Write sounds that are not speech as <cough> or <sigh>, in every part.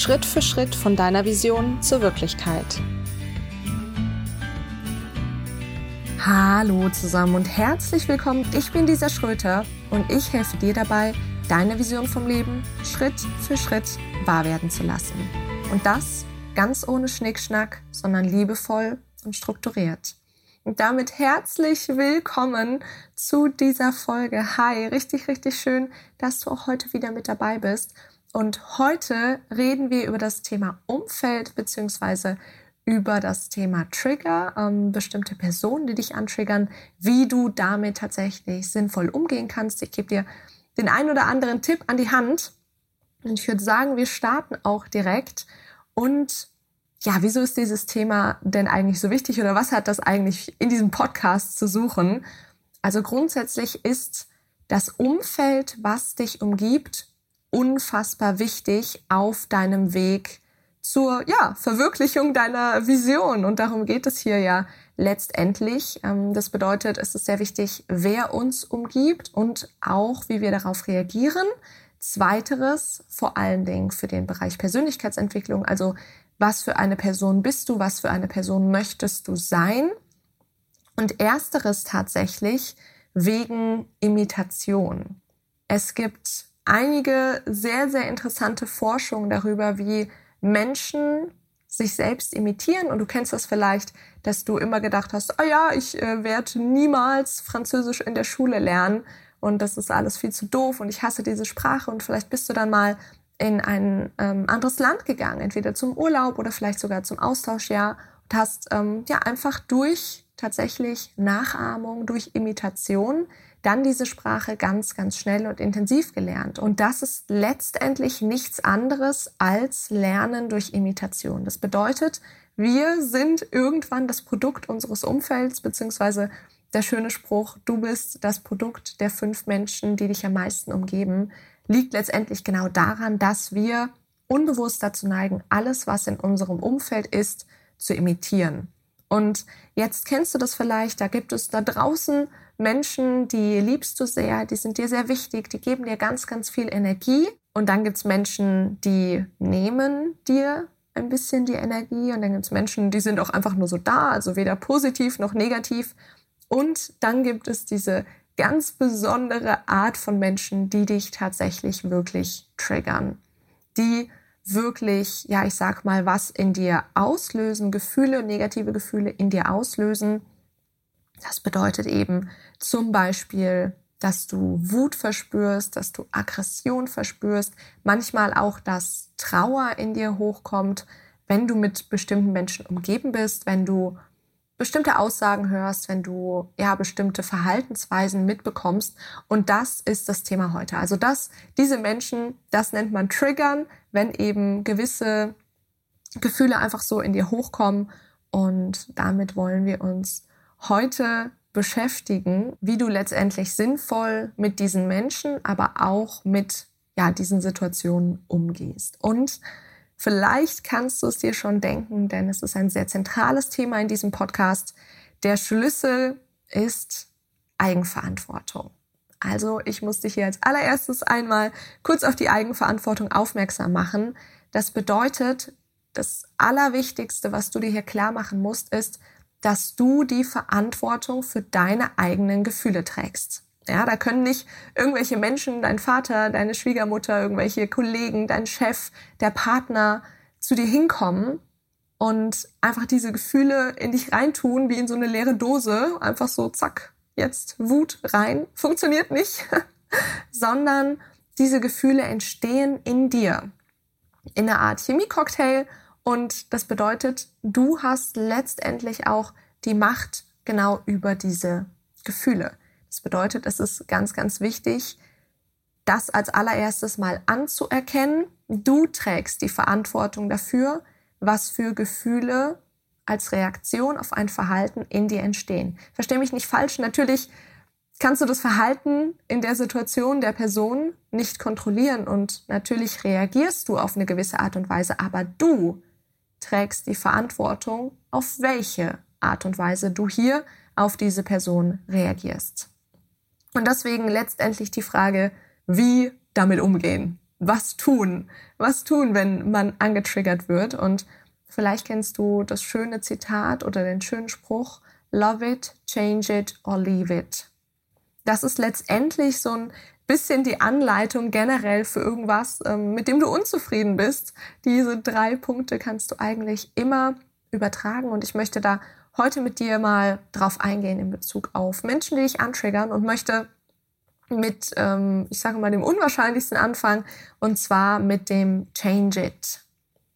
Schritt für Schritt von deiner Vision zur Wirklichkeit. Hallo zusammen und herzlich willkommen. Ich bin Lisa Schröter und ich helfe dir dabei, deine Vision vom Leben Schritt für Schritt wahr werden zu lassen. Und das ganz ohne Schnickschnack, sondern liebevoll und strukturiert. Und damit herzlich willkommen zu dieser Folge. Hi, richtig, richtig schön, dass du auch heute wieder mit dabei bist. Und heute reden wir über das Thema Umfeld beziehungsweise über das Thema Trigger, ähm, bestimmte Personen, die dich antriggern, wie du damit tatsächlich sinnvoll umgehen kannst. Ich gebe dir den einen oder anderen Tipp an die Hand. Und ich würde sagen, wir starten auch direkt und ja, wieso ist dieses Thema denn eigentlich so wichtig oder was hat das eigentlich in diesem Podcast zu suchen? Also grundsätzlich ist das Umfeld, was dich umgibt, unfassbar wichtig auf deinem Weg zur ja, Verwirklichung deiner Vision. Und darum geht es hier ja letztendlich. Ähm, das bedeutet, es ist sehr wichtig, wer uns umgibt und auch, wie wir darauf reagieren. Zweiteres, vor allen Dingen für den Bereich Persönlichkeitsentwicklung, also was für eine Person bist du, was für eine Person möchtest du sein. Und ersteres tatsächlich wegen Imitation. Es gibt einige sehr, sehr interessante Forschungen darüber, wie Menschen sich selbst imitieren. Und du kennst das vielleicht, dass du immer gedacht hast, oh ja, ich äh, werde niemals Französisch in der Schule lernen. Und das ist alles viel zu doof und ich hasse diese Sprache. Und vielleicht bist du dann mal in ein ähm, anderes Land gegangen, entweder zum Urlaub oder vielleicht sogar zum Austauschjahr und hast ähm, ja einfach durch tatsächlich Nachahmung, durch Imitation dann diese Sprache ganz, ganz schnell und intensiv gelernt. Und das ist letztendlich nichts anderes als Lernen durch Imitation. Das bedeutet, wir sind irgendwann das Produkt unseres Umfelds, beziehungsweise der schöne Spruch, du bist das Produkt der fünf Menschen, die dich am meisten umgeben liegt letztendlich genau daran, dass wir unbewusst dazu neigen, alles, was in unserem Umfeld ist, zu imitieren. Und jetzt kennst du das vielleicht, da gibt es da draußen Menschen, die liebst du sehr, die sind dir sehr wichtig, die geben dir ganz, ganz viel Energie. Und dann gibt es Menschen, die nehmen dir ein bisschen die Energie. Und dann gibt es Menschen, die sind auch einfach nur so da, also weder positiv noch negativ. Und dann gibt es diese ganz besondere Art von Menschen, die dich tatsächlich wirklich triggern, die wirklich, ja, ich sag mal, was in dir auslösen, Gefühle, negative Gefühle in dir auslösen. Das bedeutet eben zum Beispiel, dass du Wut verspürst, dass du Aggression verspürst, manchmal auch, dass Trauer in dir hochkommt, wenn du mit bestimmten Menschen umgeben bist, wenn du bestimmte Aussagen hörst, wenn du ja bestimmte Verhaltensweisen mitbekommst. Und das ist das Thema heute. Also das, diese Menschen, das nennt man Triggern, wenn eben gewisse Gefühle einfach so in dir hochkommen. Und damit wollen wir uns heute beschäftigen, wie du letztendlich sinnvoll mit diesen Menschen, aber auch mit ja, diesen Situationen umgehst. Und Vielleicht kannst du es dir schon denken, denn es ist ein sehr zentrales Thema in diesem Podcast. Der Schlüssel ist Eigenverantwortung. Also ich muss dich hier als allererstes einmal kurz auf die Eigenverantwortung aufmerksam machen. Das bedeutet, das Allerwichtigste, was du dir hier klar machen musst, ist, dass du die Verantwortung für deine eigenen Gefühle trägst. Ja, da können nicht irgendwelche Menschen, dein Vater, deine Schwiegermutter, irgendwelche Kollegen, dein Chef, der Partner zu dir hinkommen und einfach diese Gefühle in dich reintun, wie in so eine leere Dose. Einfach so, zack, jetzt Wut rein. Funktioniert nicht. <laughs> Sondern diese Gefühle entstehen in dir. In einer Art Chemiecocktail. Und das bedeutet, du hast letztendlich auch die Macht genau über diese Gefühle. Das bedeutet, es ist ganz, ganz wichtig, das als allererstes mal anzuerkennen. Du trägst die Verantwortung dafür, was für Gefühle als Reaktion auf ein Verhalten in dir entstehen. Versteh mich nicht falsch, natürlich kannst du das Verhalten in der Situation der Person nicht kontrollieren und natürlich reagierst du auf eine gewisse Art und Weise, aber du trägst die Verantwortung, auf welche Art und Weise du hier auf diese Person reagierst. Und deswegen letztendlich die Frage, wie damit umgehen. was tun? Was tun, wenn man angetriggert wird? Und vielleicht kennst du das schöne Zitat oder den schönen Spruch, Love it, change it or leave it. Das ist letztendlich so ein bisschen die Anleitung generell für irgendwas, ähm, mit dem du unzufrieden bist. Diese drei Punkte kannst du eigentlich immer übertragen und ich möchte da heute mit dir mal drauf eingehen in Bezug auf Menschen, die dich antriggern und möchte mit, ähm, ich sage mal, dem unwahrscheinlichsten anfangen und zwar mit dem Change It.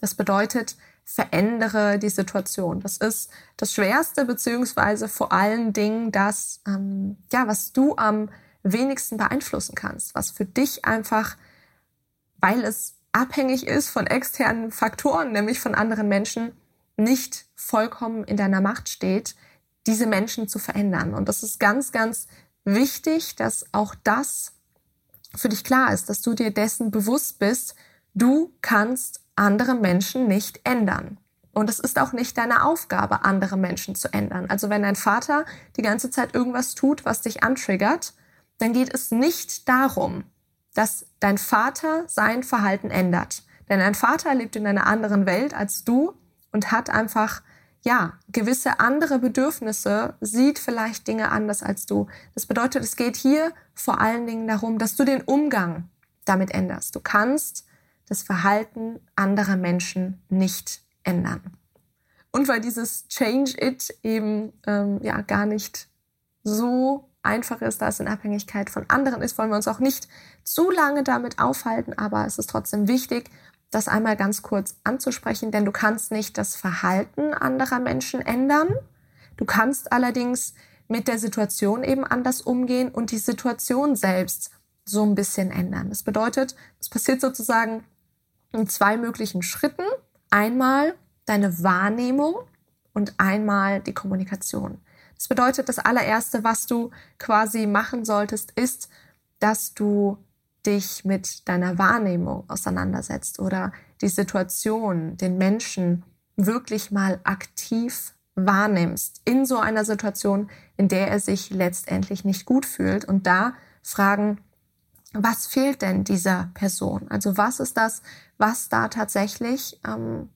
Das bedeutet, verändere die Situation. Das ist das Schwerste, beziehungsweise vor allen Dingen das, ähm, ja, was du am wenigsten beeinflussen kannst, was für dich einfach, weil es abhängig ist von externen Faktoren, nämlich von anderen Menschen, nicht vollkommen in deiner Macht steht, diese Menschen zu verändern. Und das ist ganz, ganz wichtig, dass auch das für dich klar ist, dass du dir dessen bewusst bist, du kannst andere Menschen nicht ändern. Und es ist auch nicht deine Aufgabe, andere Menschen zu ändern. Also wenn dein Vater die ganze Zeit irgendwas tut, was dich antriggert, dann geht es nicht darum, dass dein Vater sein Verhalten ändert. Denn dein Vater lebt in einer anderen Welt als du und hat einfach ja, gewisse andere Bedürfnisse, sieht vielleicht Dinge anders als du. Das bedeutet, es geht hier vor allen Dingen darum, dass du den Umgang damit änderst. Du kannst das Verhalten anderer Menschen nicht ändern. Und weil dieses Change It eben ähm, ja gar nicht so einfach ist, da es in Abhängigkeit von anderen ist, wollen wir uns auch nicht zu lange damit aufhalten, aber es ist trotzdem wichtig, das einmal ganz kurz anzusprechen, denn du kannst nicht das Verhalten anderer Menschen ändern. Du kannst allerdings mit der Situation eben anders umgehen und die Situation selbst so ein bisschen ändern. Das bedeutet, es passiert sozusagen in zwei möglichen Schritten. Einmal deine Wahrnehmung und einmal die Kommunikation. Das bedeutet, das allererste, was du quasi machen solltest, ist, dass du dich mit deiner Wahrnehmung auseinandersetzt oder die Situation, den Menschen wirklich mal aktiv wahrnimmst in so einer Situation, in der er sich letztendlich nicht gut fühlt und da fragen, was fehlt denn dieser Person? Also was ist das, was da tatsächlich ähm,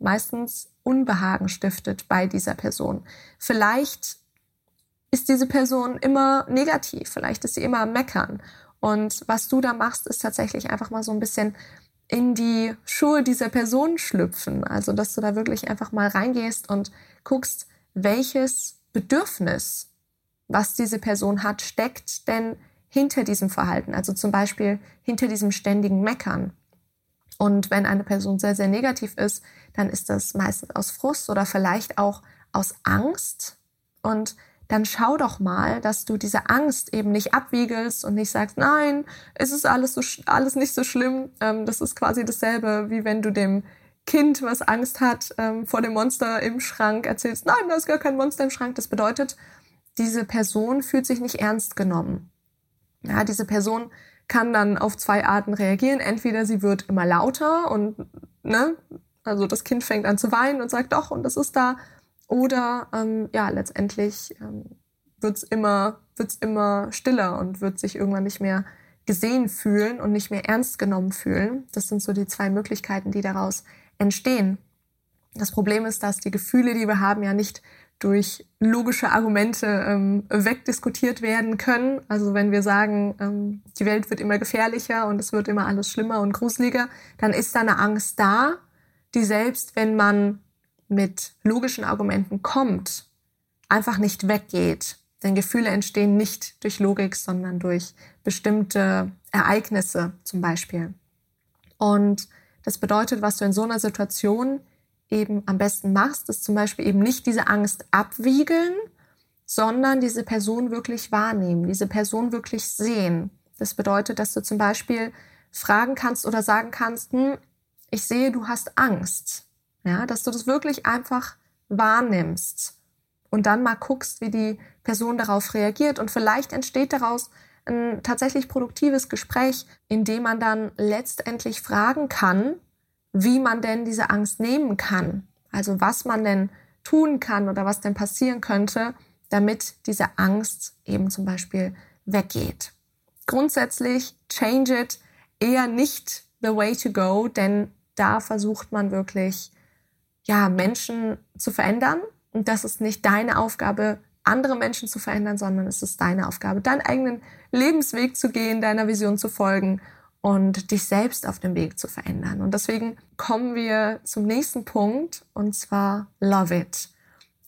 meistens Unbehagen stiftet bei dieser Person? Vielleicht ist diese Person immer negativ, vielleicht ist sie immer am Meckern und was du da machst, ist tatsächlich einfach mal so ein bisschen in die Schuhe dieser Person schlüpfen. Also, dass du da wirklich einfach mal reingehst und guckst, welches Bedürfnis, was diese Person hat, steckt denn hinter diesem Verhalten. Also zum Beispiel hinter diesem ständigen Meckern. Und wenn eine Person sehr, sehr negativ ist, dann ist das meistens aus Frust oder vielleicht auch aus Angst. Und dann schau doch mal, dass du diese Angst eben nicht abwiegelst und nicht sagst, nein, es ist alles so alles nicht so schlimm. Ähm, das ist quasi dasselbe, wie wenn du dem Kind, was Angst hat ähm, vor dem Monster im Schrank, erzählst, nein, da ist gar kein Monster im Schrank. Das bedeutet, diese Person fühlt sich nicht ernst genommen. Ja, diese Person kann dann auf zwei Arten reagieren. Entweder sie wird immer lauter und, ne, also das Kind fängt an zu weinen und sagt, doch, und das ist da. Oder ähm, ja, letztendlich ähm, wird's immer, wird's immer stiller und wird sich irgendwann nicht mehr gesehen fühlen und nicht mehr ernst genommen fühlen. Das sind so die zwei Möglichkeiten, die daraus entstehen. Das Problem ist, dass die Gefühle, die wir haben, ja nicht durch logische Argumente ähm, wegdiskutiert werden können. Also wenn wir sagen, ähm, die Welt wird immer gefährlicher und es wird immer alles schlimmer und gruseliger, dann ist da eine Angst da, die selbst wenn man mit logischen Argumenten kommt, einfach nicht weggeht. Denn Gefühle entstehen nicht durch Logik, sondern durch bestimmte Ereignisse zum Beispiel. Und das bedeutet, was du in so einer Situation eben am besten machst, ist zum Beispiel eben nicht diese Angst abwiegeln, sondern diese Person wirklich wahrnehmen, diese Person wirklich sehen. Das bedeutet, dass du zum Beispiel fragen kannst oder sagen kannst, hm, ich sehe, du hast Angst. Ja, dass du das wirklich einfach wahrnimmst und dann mal guckst, wie die Person darauf reagiert und vielleicht entsteht daraus ein tatsächlich produktives Gespräch, in dem man dann letztendlich fragen kann, wie man denn diese Angst nehmen kann. Also was man denn tun kann oder was denn passieren könnte, damit diese Angst eben zum Beispiel weggeht. Grundsätzlich, change it, eher nicht the way to go, denn da versucht man wirklich, ja, Menschen zu verändern. Und das ist nicht deine Aufgabe, andere Menschen zu verändern, sondern es ist deine Aufgabe, deinen eigenen Lebensweg zu gehen, deiner Vision zu folgen und dich selbst auf dem Weg zu verändern. Und deswegen kommen wir zum nächsten Punkt und zwar Love It.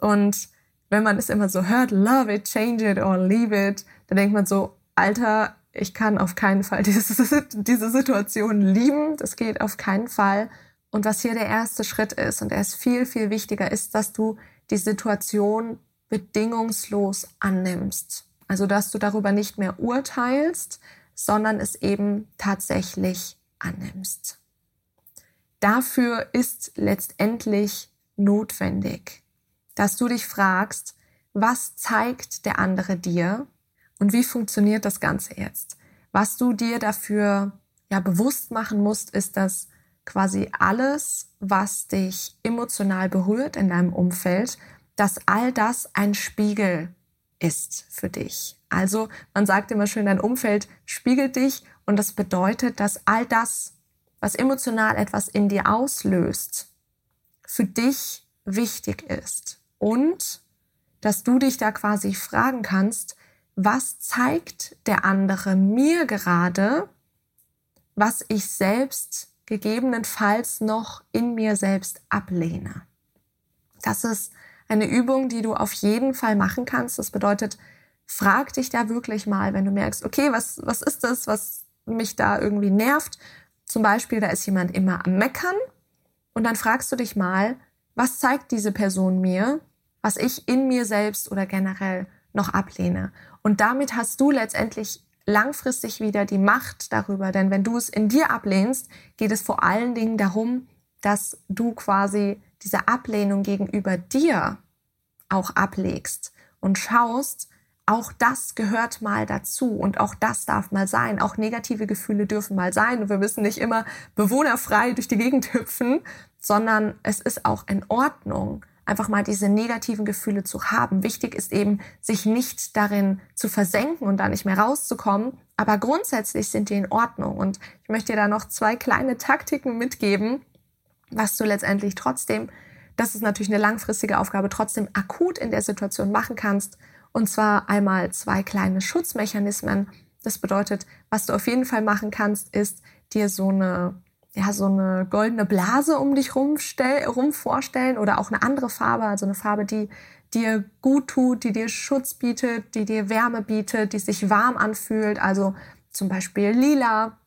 Und wenn man es immer so hört, Love It, Change It or Leave It, dann denkt man so, Alter, ich kann auf keinen Fall <laughs> diese, diese Situation lieben. Das geht auf keinen Fall. Und was hier der erste Schritt ist, und er ist viel, viel wichtiger, ist, dass du die Situation bedingungslos annimmst. Also, dass du darüber nicht mehr urteilst, sondern es eben tatsächlich annimmst. Dafür ist letztendlich notwendig, dass du dich fragst, was zeigt der andere dir und wie funktioniert das Ganze jetzt? Was du dir dafür ja bewusst machen musst, ist, dass quasi alles, was dich emotional berührt in deinem Umfeld, dass all das ein Spiegel ist für dich. Also man sagt immer schön, dein Umfeld spiegelt dich und das bedeutet, dass all das, was emotional etwas in dir auslöst, für dich wichtig ist und dass du dich da quasi fragen kannst, was zeigt der andere mir gerade, was ich selbst gegebenenfalls noch in mir selbst ablehne. Das ist eine Übung, die du auf jeden Fall machen kannst. Das bedeutet, frag dich da wirklich mal, wenn du merkst, okay, was, was ist das, was mich da irgendwie nervt? Zum Beispiel, da ist jemand immer am Meckern und dann fragst du dich mal, was zeigt diese Person mir, was ich in mir selbst oder generell noch ablehne? Und damit hast du letztendlich langfristig wieder die Macht darüber. Denn wenn du es in dir ablehnst, geht es vor allen Dingen darum, dass du quasi diese Ablehnung gegenüber dir auch ablegst und schaust, auch das gehört mal dazu und auch das darf mal sein. Auch negative Gefühle dürfen mal sein und wir müssen nicht immer bewohnerfrei durch die Gegend hüpfen, sondern es ist auch in Ordnung, einfach mal diese negativen Gefühle zu haben. Wichtig ist eben, sich nicht darin zu versenken und da nicht mehr rauszukommen. Aber grundsätzlich sind die in Ordnung. Und ich möchte dir da noch zwei kleine Taktiken mitgeben, was du letztendlich trotzdem, das ist natürlich eine langfristige Aufgabe, trotzdem akut in der Situation machen kannst. Und zwar einmal zwei kleine Schutzmechanismen. Das bedeutet, was du auf jeden Fall machen kannst, ist dir so eine ja, so eine goldene Blase um dich rum, stell, rum vorstellen oder auch eine andere Farbe, also eine Farbe, die dir gut tut, die dir Schutz bietet, die dir Wärme bietet, die sich warm anfühlt, also zum Beispiel lila.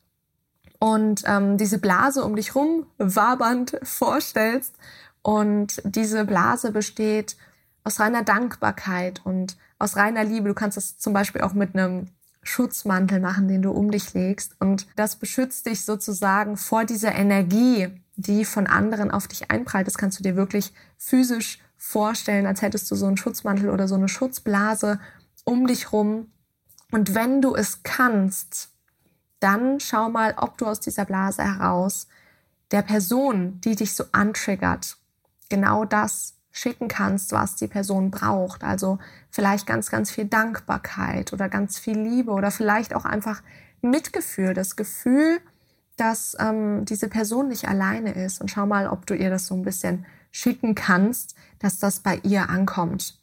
Und ähm, diese Blase um dich rum wabernd vorstellst. Und diese Blase besteht aus reiner Dankbarkeit und aus reiner Liebe. Du kannst das zum Beispiel auch mit einem Schutzmantel machen, den du um dich legst. Und das beschützt dich sozusagen vor dieser Energie, die von anderen auf dich einprallt. Das kannst du dir wirklich physisch vorstellen, als hättest du so einen Schutzmantel oder so eine Schutzblase um dich rum. Und wenn du es kannst, dann schau mal, ob du aus dieser Blase heraus der Person, die dich so antriggert, genau das schicken kannst, was die Person braucht. Also vielleicht ganz, ganz viel Dankbarkeit oder ganz viel Liebe oder vielleicht auch einfach Mitgefühl, das Gefühl, dass ähm, diese Person nicht alleine ist. Und schau mal, ob du ihr das so ein bisschen schicken kannst, dass das bei ihr ankommt.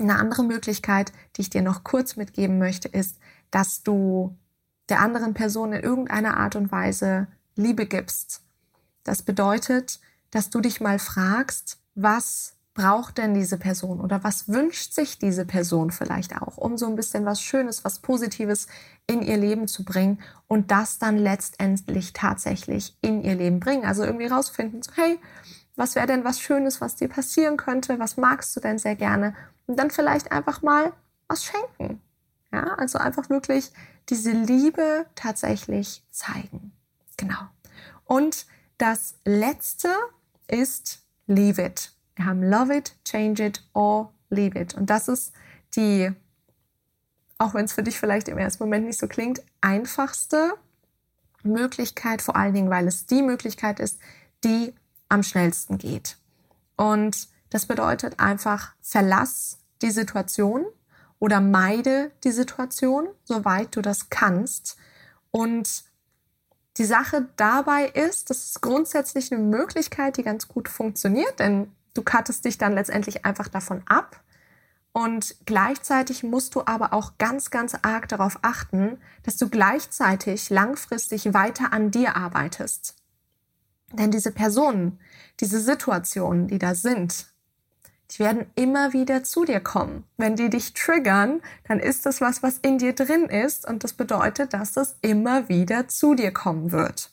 Eine andere Möglichkeit, die ich dir noch kurz mitgeben möchte, ist, dass du der anderen Person in irgendeiner Art und Weise Liebe gibst. Das bedeutet, dass du dich mal fragst, was braucht denn diese Person oder was wünscht sich diese Person vielleicht auch, um so ein bisschen was Schönes, was Positives in ihr Leben zu bringen und das dann letztendlich tatsächlich in ihr Leben bringen. Also irgendwie rausfinden, so, hey, was wäre denn was Schönes, was dir passieren könnte? Was magst du denn sehr gerne? Und dann vielleicht einfach mal was schenken. Ja, also einfach wirklich diese Liebe tatsächlich zeigen. Genau. Und das letzte ist Leave It. Wir haben Love It, Change It or Leave It. Und das ist die, auch wenn es für dich vielleicht im ersten Moment nicht so klingt, einfachste Möglichkeit, vor allen Dingen, weil es die Möglichkeit ist, die am schnellsten geht. Und das bedeutet einfach, verlass die Situation oder meide die Situation, soweit du das kannst. Und Die Sache dabei ist, das ist grundsätzlich eine Möglichkeit, die ganz gut funktioniert, denn du cuttest dich dann letztendlich einfach davon ab. Und gleichzeitig musst du aber auch ganz, ganz arg darauf achten, dass du gleichzeitig langfristig weiter an dir arbeitest. Denn diese Personen, diese Situationen, die da sind, die werden immer wieder zu dir kommen. Wenn die dich triggern, dann ist das was, was in dir drin ist und das bedeutet, dass das immer wieder zu dir kommen wird.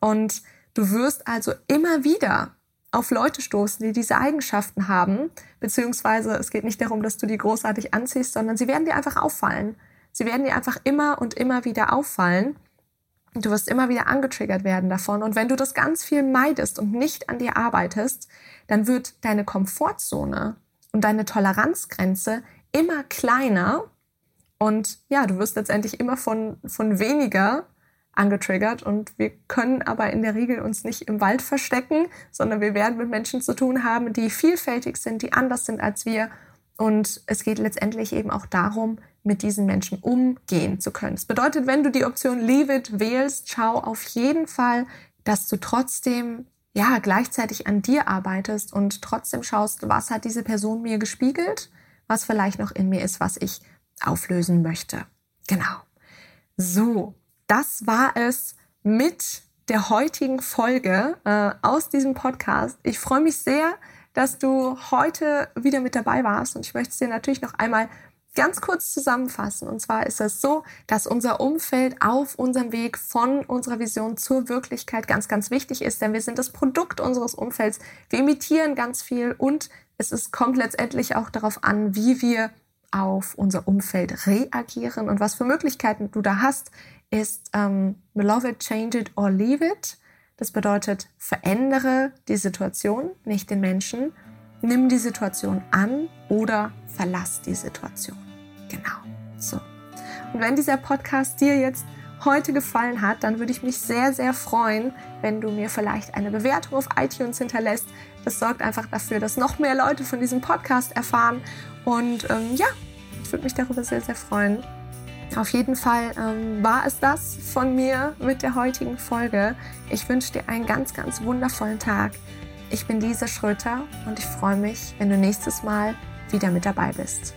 Und du wirst also immer wieder auf Leute stoßen, die diese Eigenschaften haben, beziehungsweise es geht nicht darum, dass du die großartig anziehst, sondern sie werden dir einfach auffallen. Sie werden dir einfach immer und immer wieder auffallen. Du wirst immer wieder angetriggert werden davon. Und wenn du das ganz viel meidest und nicht an dir arbeitest, dann wird deine Komfortzone und deine Toleranzgrenze immer kleiner. Und ja, du wirst letztendlich immer von, von weniger angetriggert und wir können aber in der Regel uns nicht im Wald verstecken, sondern wir werden mit Menschen zu tun haben, die vielfältig sind, die anders sind als wir. Und es geht letztendlich eben auch darum, mit diesen Menschen umgehen zu können. Das bedeutet, wenn du die Option Leave It wählst, schau auf jeden Fall, dass du trotzdem ja gleichzeitig an dir arbeitest und trotzdem schaust, was hat diese Person mir gespiegelt, was vielleicht noch in mir ist, was ich auflösen möchte. Genau. So, das war es mit der heutigen Folge äh, aus diesem Podcast. Ich freue mich sehr, dass du heute wieder mit dabei warst und ich möchte es dir natürlich noch einmal ganz kurz zusammenfassen. Und zwar ist es so, dass unser Umfeld auf unserem Weg von unserer Vision zur Wirklichkeit ganz, ganz wichtig ist, denn wir sind das Produkt unseres Umfelds. Wir imitieren ganz viel und es ist, kommt letztendlich auch darauf an, wie wir auf unser Umfeld reagieren und was für Möglichkeiten du da hast, ist ähm, Love it, change it or leave it. Das bedeutet, verändere die Situation, nicht den Menschen. Nimm die Situation an oder verlass die Situation. Genau. So. Und wenn dieser Podcast dir jetzt heute gefallen hat, dann würde ich mich sehr, sehr freuen, wenn du mir vielleicht eine Bewertung auf iTunes hinterlässt. Das sorgt einfach dafür, dass noch mehr Leute von diesem Podcast erfahren. Und ähm, ja, ich würde mich darüber sehr, sehr freuen. Auf jeden Fall ähm, war es das von mir mit der heutigen Folge. Ich wünsche dir einen ganz, ganz wundervollen Tag. Ich bin Lisa Schröter und ich freue mich, wenn du nächstes Mal wieder mit dabei bist.